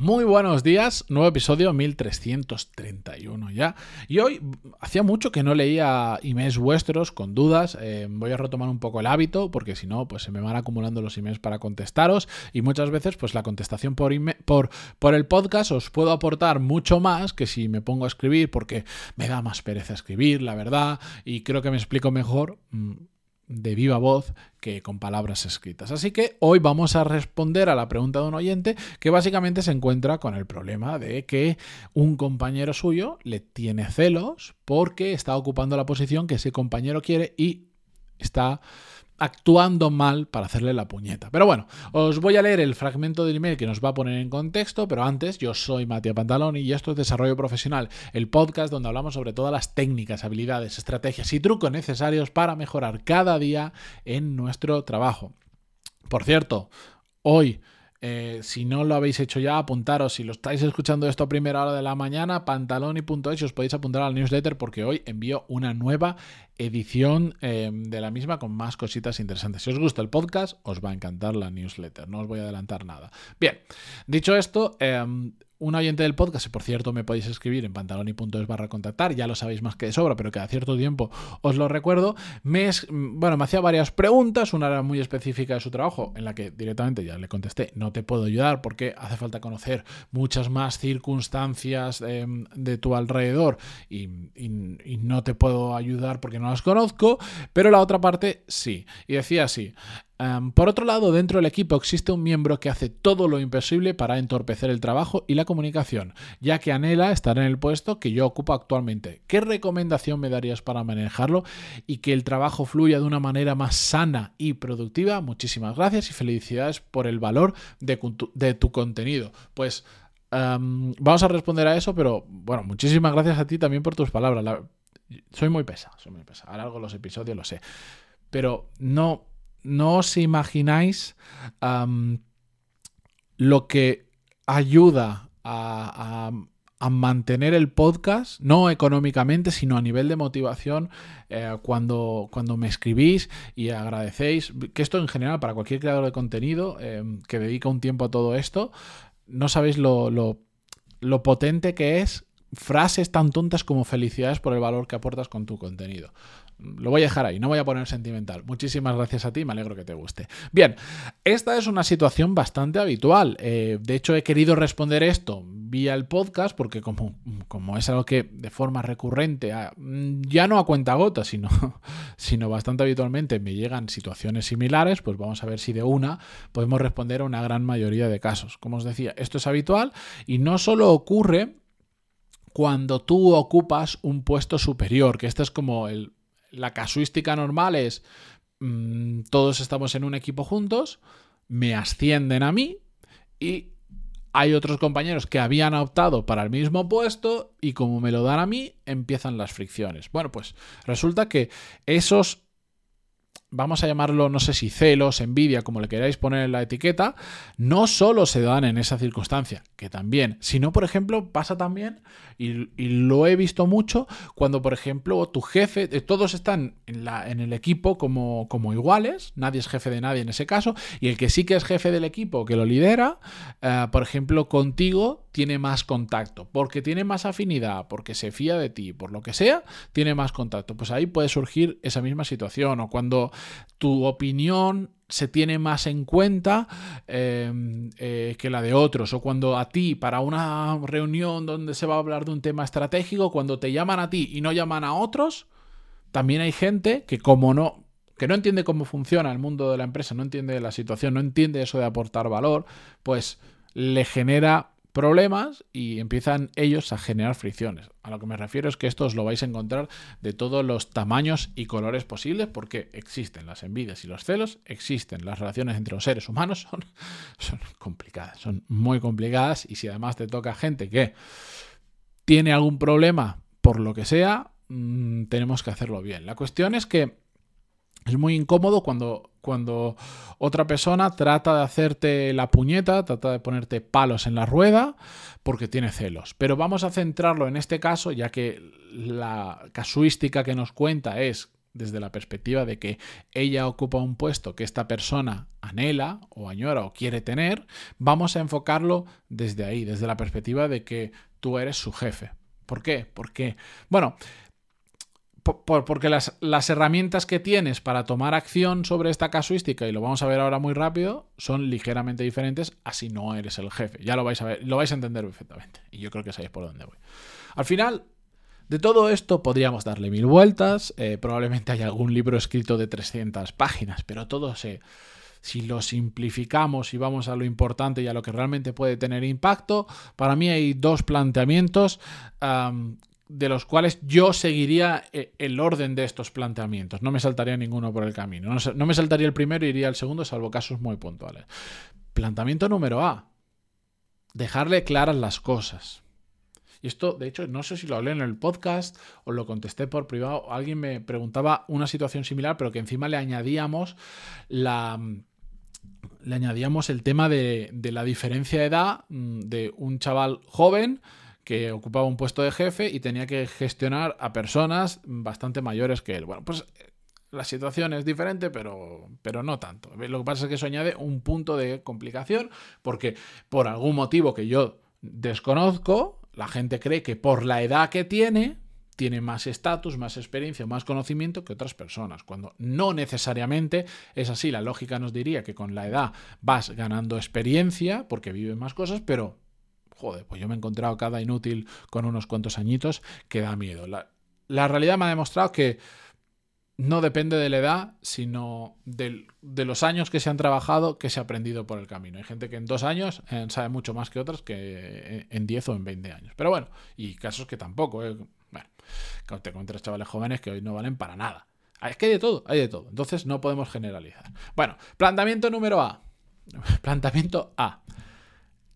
Muy buenos días, nuevo episodio 1331 ya. Y hoy hacía mucho que no leía emails vuestros con dudas. Eh, voy a retomar un poco el hábito porque si no, pues se me van acumulando los emails para contestaros y muchas veces pues la contestación por, por, por el podcast os puedo aportar mucho más que si me pongo a escribir porque me da más pereza escribir, la verdad, y creo que me explico mejor. Mm, de viva voz que con palabras escritas. Así que hoy vamos a responder a la pregunta de un oyente que básicamente se encuentra con el problema de que un compañero suyo le tiene celos porque está ocupando la posición que ese compañero quiere y está actuando mal para hacerle la puñeta. Pero bueno, os voy a leer el fragmento del email que nos va a poner en contexto, pero antes yo soy Matías Pantaloni y esto es Desarrollo Profesional, el podcast donde hablamos sobre todas las técnicas, habilidades, estrategias y trucos necesarios para mejorar cada día en nuestro trabajo. Por cierto, hoy eh, si no lo habéis hecho ya, apuntaros. Si lo estáis escuchando esto a primera hora de la mañana, pantaloni.es os podéis apuntar al newsletter porque hoy envío una nueva edición em, de la misma con más cositas interesantes. Si os gusta el podcast, os va a encantar la newsletter. No os voy a adelantar nada. Bien, dicho esto, em, un oyente del podcast, por cierto me podéis escribir en pantaloni.es barra contactar, ya lo sabéis más que de sobra, pero cada cierto tiempo os lo recuerdo, me, bueno, me hacía varias preguntas, una era muy específica de su trabajo, en la que directamente ya le contesté, no te puedo ayudar porque hace falta conocer muchas más circunstancias em, de tu alrededor y, y no te puedo ayudar porque no las conozco, pero la otra parte sí, y decía así, por otro lado, dentro del equipo existe un miembro que hace todo lo imposible para entorpecer el trabajo y la comunicación, ya que anhela estar en el puesto que yo ocupo actualmente. ¿Qué recomendación me darías para manejarlo y que el trabajo fluya de una manera más sana y productiva? Muchísimas gracias y felicidades por el valor de, tu contenido. Pues vamos a responder a eso, pero bueno, muchísimas gracias a ti también por tus palabras. soy muy pesado, soy muy pesado. Alargo los episodios, lo sé. Pero no no os imagináis lo que ayuda a, mantener el podcast, no económicamente, sino a nivel de motivación, eh, cuando, cuando me escribís y agradecéis, que esto en general para cualquier creador de contenido em, que dedica un tiempo a todo esto, no sabéis lo, lo potente que es frases tan tontas como felicidades por el valor que aportas con tu contenido. Lo voy a dejar ahí, no voy a poner sentimental. Muchísimas gracias a ti, me alegro que te guste. Bien, esta es una situación bastante habitual. Eh, de hecho, he querido responder esto vía el podcast porque como, como es algo que de forma recurrente, ya no a cuenta gota, sino, sino bastante habitualmente me llegan situaciones similares, pues vamos a ver si de una podemos responder a una gran mayoría de casos. Como os decía, esto es habitual y no solo ocurre cuando tú ocupas un puesto superior, que este es como la casuística normal es mm, todos estamos en un equipo juntos, me ascienden a mí y hay otros compañeros que habían optado para el mismo puesto y como me lo dan a mí, empiezan las fricciones. Bueno, pues resulta que esos vamos a llamarlo, no sé si celos, envidia, como le queráis poner en la etiqueta, no solo se dan en esa circunstancia, que también, sino, por ejemplo, pasa también, y, lo he visto mucho, cuando, por ejemplo, tu jefe, eh, todos están en, el equipo como, como, iguales, nadie es jefe de nadie en ese caso, y el que sí que es jefe del equipo, que lo lidera, eh, por ejemplo, contigo tiene más contacto, porque tiene más afinidad, porque se fía de ti, por lo que sea, tiene más contacto. Pues ahí puede surgir esa misma situación, o cuando tu opinión se tiene más en cuenta em, eh, que la de otros. O cuando a ti, para una reunión donde se va a hablar de un tema estratégico, cuando te llaman a ti y no llaman a otros, también hay gente que como no que no entiende cómo funciona el mundo de la empresa, no entiende la situación, no entiende eso de aportar valor, pues le genera problemas y empiezan ellos a generar fricciones. A lo que me refiero es que esto os lo vais a encontrar de todos los tamaños y colores posibles porque existen las envidias y los celos, existen las relaciones entre los seres humanos, son, son complicadas, son muy complicadas y si además te toca gente que tiene algún problema por lo que sea, mm, tenemos que hacerlo bien. La cuestión es que es muy incómodo cuando, cuando otra persona trata de hacerte la puñeta, trata de ponerte palos en la rueda porque tiene celos. Pero vamos a centrarlo en este caso, ya que la casuística que nos cuenta es desde la perspectiva de que ella ocupa un puesto que esta persona anhela o añora o quiere tener, vamos a enfocarlo desde ahí, desde la perspectiva de que tú eres su jefe. ¿Por qué? Porque, bueno, porque las, las, herramientas que tienes para tomar acción sobre esta casuística, y lo vamos a ver ahora muy rápido, son ligeramente diferentes así no eres el jefe. Ya lo vais a ver, lo vais a entender perfectamente. Y yo creo que sabéis por dónde voy. Al final, de todo esto podríamos darle mil vueltas. Eh, probablemente haya algún libro escrito de 300 páginas, pero todo se... Si lo simplificamos y vamos a lo importante y a lo que realmente puede tener impacto, para mí hay dos planteamientos de los cuales yo seguiría eh, el orden de estos planteamientos. No me saltaría ninguno por el camino. No, me saltaría el primero y iría al segundo, salvo casos muy puntuales. Planteamiento número A. Dejarle claras las cosas. Y esto, de hecho, no sé si lo hablé en el podcast o lo contesté por privado. Alguien me preguntaba una situación similar, pero que encima le añadíamos la, le añadíamos el tema de, de, la diferencia de edad mm, de un chaval joven que ocupaba un puesto de jefe y tenía que gestionar a personas bastante mayores que él. Bueno, pues eh, la situación es diferente, pero, pero no tanto. Lo que pasa es que eso añade un punto de complicación, porque por algún motivo que yo desconozco, la gente cree que por la edad que tiene, tiene más estatus, más experiencia, más conocimiento que otras personas, cuando no necesariamente es así. La lógica nos diría que con la edad vas ganando experiencia porque vives más cosas, pero joder, pues yo me he encontrado cada inútil con unos cuantos añitos que da miedo. La, realidad me ha demostrado que no depende de la edad, sino de los años que se han trabajado, que se ha aprendido por el camino. Hay gente que en dos años eh, sabe mucho más que otras que en 10 o en 20 años. Pero bueno, y casos que tampoco. Eh. Bueno, te encuentras chavales jóvenes que hoy no valen para nada. Es que hay de todo, hay de todo. Entonces no podemos generalizar. Bueno, planteamiento número A. Planteamiento A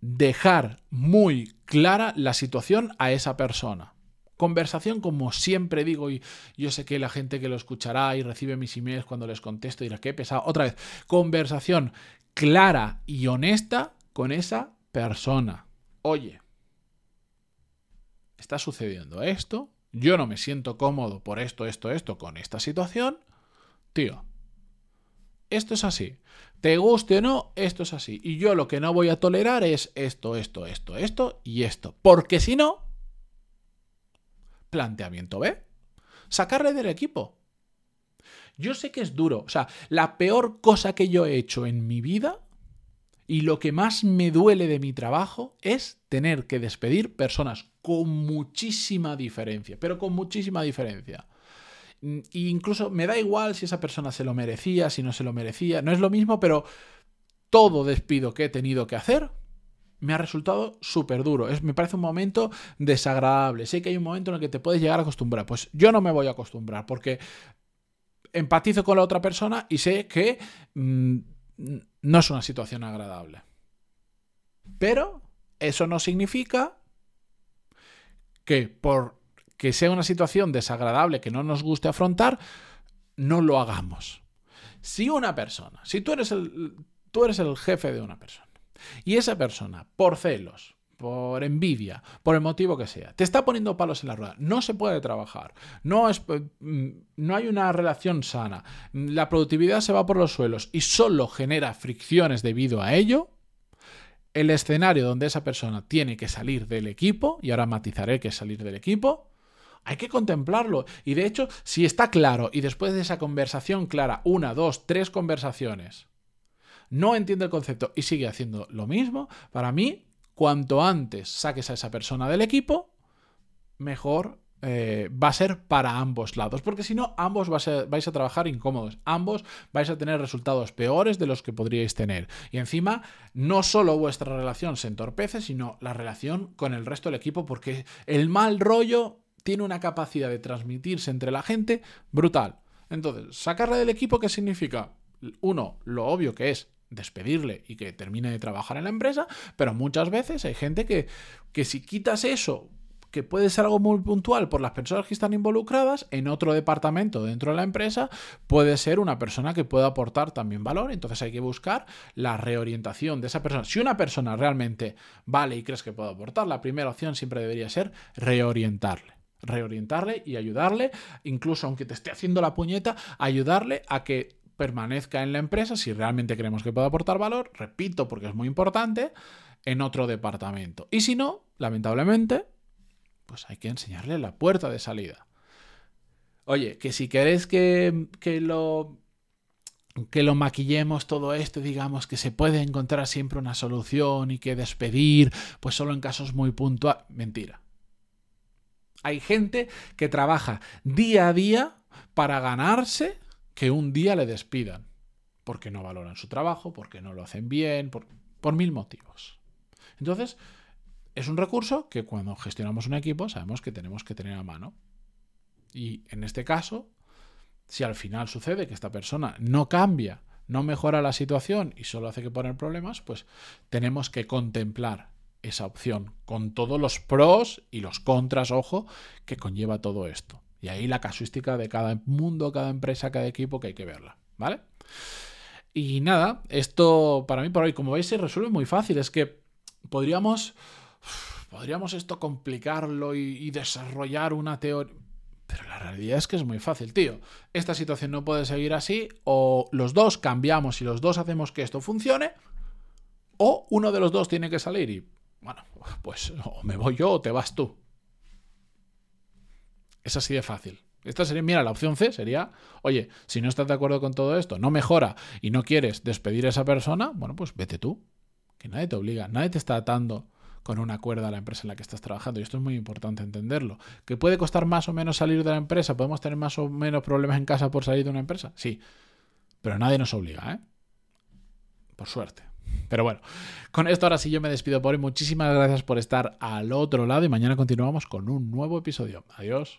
dejar muy clara la situación a esa persona. Conversación, como siempre digo, y yo sé que la gente que lo escuchará y recibe mis emails cuando les contesto dirá, qué pesado. Otra vez, conversación clara y honesta con esa persona. Oye, está sucediendo esto, yo no me siento cómodo por esto, esto, esto, con esta situación. Tío, esto es así. Te guste o no, esto es así. Y yo lo que no voy a tolerar es esto, esto, esto, esto y esto. Porque si no, planteamiento B, sacarle del equipo. Yo sé que es duro. O sea, la peor cosa que yo he hecho en mi vida y lo que más me duele de mi trabajo es tener que despedir personas con muchísima diferencia, pero con muchísima diferencia. E incluso me da igual si esa persona se lo merecía, si no se lo merecía, no es lo mismo, pero todo despido que he tenido que hacer me ha resultado súper duro. Me parece un momento desagradable. Sé que hay un momento en el que te puedes llegar a acostumbrar. Pues yo no me voy a acostumbrar porque empatizo con la otra persona y sé que mm, no es una situación agradable. Pero eso no significa que por que sea una situación desagradable que no nos guste afrontar, no lo hagamos. Si una persona, si tú eres el, tú eres el jefe de una persona y esa persona, por celos, por envidia, por el motivo que sea, te está poniendo palos en la rueda, no se puede trabajar, no, es, mm, no hay una relación sana, la productividad se va por los suelos y solo genera fricciones debido a ello, el escenario donde esa persona tiene que salir del equipo, y ahora matizaré que es salir del equipo, hay que contemplarlo. Y de hecho, si está claro y después de esa conversación clara, una, dos, tres conversaciones, no entiende el concepto y sigue haciendo lo mismo, para mí, cuanto antes saques a esa persona del equipo, mejor eh, va a ser para ambos lados, porque si no, ambos vais a, vais a, trabajar incómodos, ambos vais a tener resultados peores de los que podríais tener. Y encima, no solo vuestra relación se entorpece, sino la relación con el resto del equipo, porque el mal rollo tiene una capacidad de transmitirse entre la gente brutal. Entonces, sacarle del equipo, ¿qué significa? Uno, lo obvio que es despedirle y que termine de trabajar en la empresa, pero muchas veces hay gente que, que si quitas eso, que puede ser algo muy puntual por las personas que están involucradas, en otro departamento dentro de la empresa puede ser una persona que pueda aportar también valor. Entonces hay que buscar la reorientación de esa persona. Si una persona realmente vale y crees que puede aportar, la primera opción siempre debería ser reorientarle reorientarle y ayudarle, incluso aunque te esté haciendo la puñeta, ayudarle a que permanezca en la empresa si realmente creemos que puede aportar valor, repito porque es muy importante, en otro departamento. Y si no, lamentablemente, pues hay que enseñarle la puerta de salida. Oye, que si queréis que, que lo que lo maquillemos todo esto, digamos que se puede encontrar siempre una solución y que despedir, pues solo en casos muy puntuales. Mentira. Hay gente que trabaja día a día para ganarse que un día le despidan. Porque no valoran su trabajo, porque no lo hacen bien, por, mil motivos. Entonces, es un recurso que cuando gestionamos un equipo sabemos que tenemos que tener a mano. Y en este caso, si al final sucede que esta persona no cambia, no mejora la situación y solo hace que poner problemas, pues tenemos que contemplar esa opción con todos los pros y los contras, ojo, que conlleva todo esto. Y ahí la casuística de cada mundo, cada empresa, cada equipo que hay que verla, ¿vale? Y nada, esto para mí por hoy, como veis, se resuelve muy fácil. Es que podríamos, podríamos esto complicarlo y desarrollar una teoría pero la realidad es que es muy fácil, tío. Esta situación no puede seguir así, o los dos cambiamos y los dos hacemos que esto funcione, o uno de los dos tiene que salir y, bueno, pues o me voy yo o te vas tú. Es así de fácil. Esta sería, mira, la opción C sería, oye, si no estás de acuerdo con todo esto, no mejora y no quieres despedir a esa persona, bueno, pues vete tú. Que nadie te obliga, nadie te está atando con una cuerda a la empresa en la que estás trabajando. Y esto es muy importante entenderlo. ¿Que puede costar más o menos salir de la empresa? ¿Podemos tener más o menos problemas en casa por salir de una empresa? Sí. Pero nadie nos obliga, ¿eh? Por suerte. Pero bueno, con esto ahora sí yo me despido por hoy. Muchísimas gracias por estar al otro lado y mañana continuamos con un nuevo episodio. Adiós.